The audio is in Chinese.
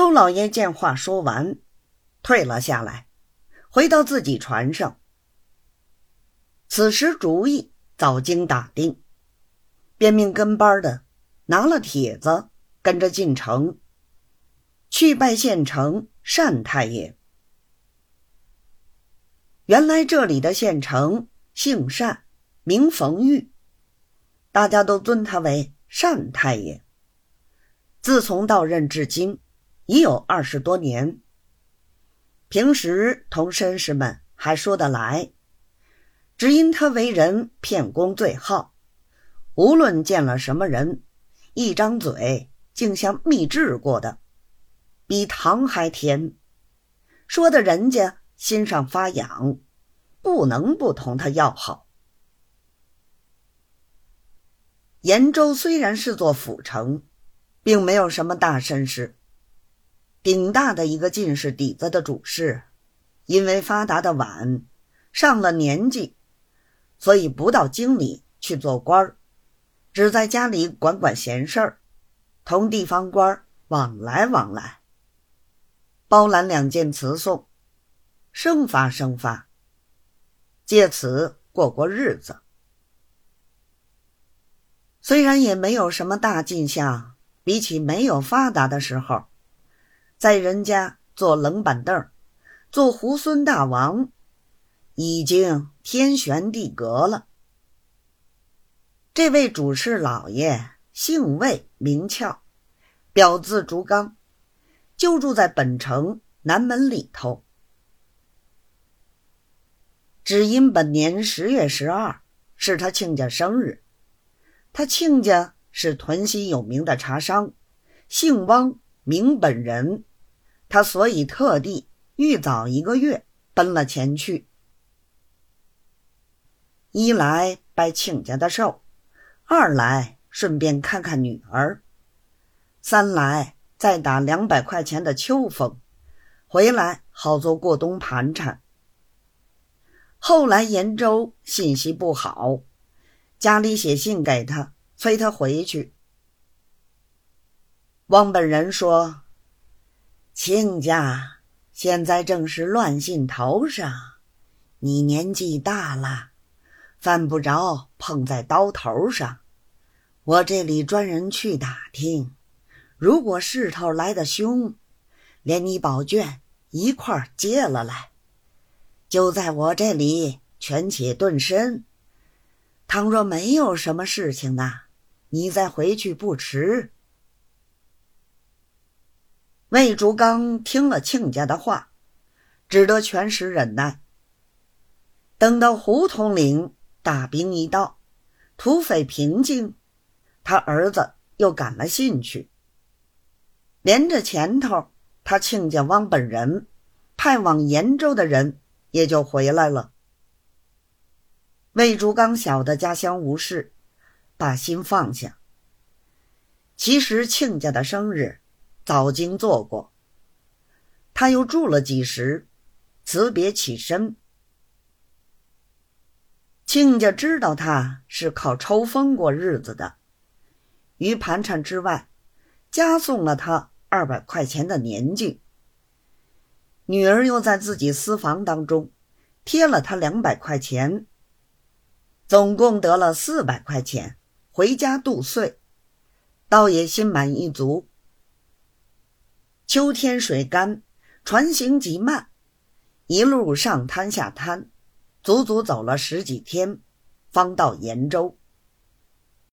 周老爷见话说完，退了下来，回到自己船上。此时主意早经打定，便命跟班的拿了帖子，跟着进城去拜县城单太爷。原来这里的县城姓单，名冯玉，大家都尊他为单太爷。自从到任至今，已有二十多年。平时同绅士们还说得来，只因他为人骗功最好，无论见了什么人，一张嘴竟像秘制过的，比糖还甜，说的人家。心上发痒，不能不同他要好。延州虽然是座府城，并没有什么大绅士，顶大的一个进士底子的主事，因为发达的晚，上了年纪，所以不到京里去做官儿只在家里管管闲事儿，同地方官往来往来，包揽两件词讼。生发生发，借此过过日子。虽然也没有什么大进项，比起没有发达的时候，在人家坐冷板凳做猢狲大王，已经天旋地隔了。这位主事老爷姓魏名翘，表字竹刚，就住在本城南门里头。只因本年十月十二是他亲家生日，他亲家是屯溪有名的茶商，姓汪名本人，他所以特地预早一个月奔了前去，一来拜亲家的寿，二来顺便看看女儿，三来再打两百块钱的秋风，回来好做过冬盘缠。后来延州信息不好，家里写信给他，催他回去。汪本人说：“亲家现在正是乱信头上，你年纪大了，犯不着碰在刀头上。我这里专人去打听，如果势头来得凶，连你宝卷一块接了来。”就在我这里权且顿身，倘若没有什么事情呢，你再回去不迟。魏竹刚听了亲家的话，只得全时忍耐。等到胡统领大兵一到，土匪平静，他儿子又赶了信去，连着前头，他亲家汪本人派往延州的人。也就回来了。魏竹刚晓得家乡无事，把心放下。其实亲家的生日早经做过，他又住了几时，辞别起身。亲家知道他是靠抽风过日子的，于盘缠之外，加送了他二百块钱的年纪。女儿又在自己私房当中贴了他两百块钱，总共得了四百块钱，回家度岁，倒也心满意足。秋天水干，船行极慢，一路上滩下滩，足足走了十几天，方到延州。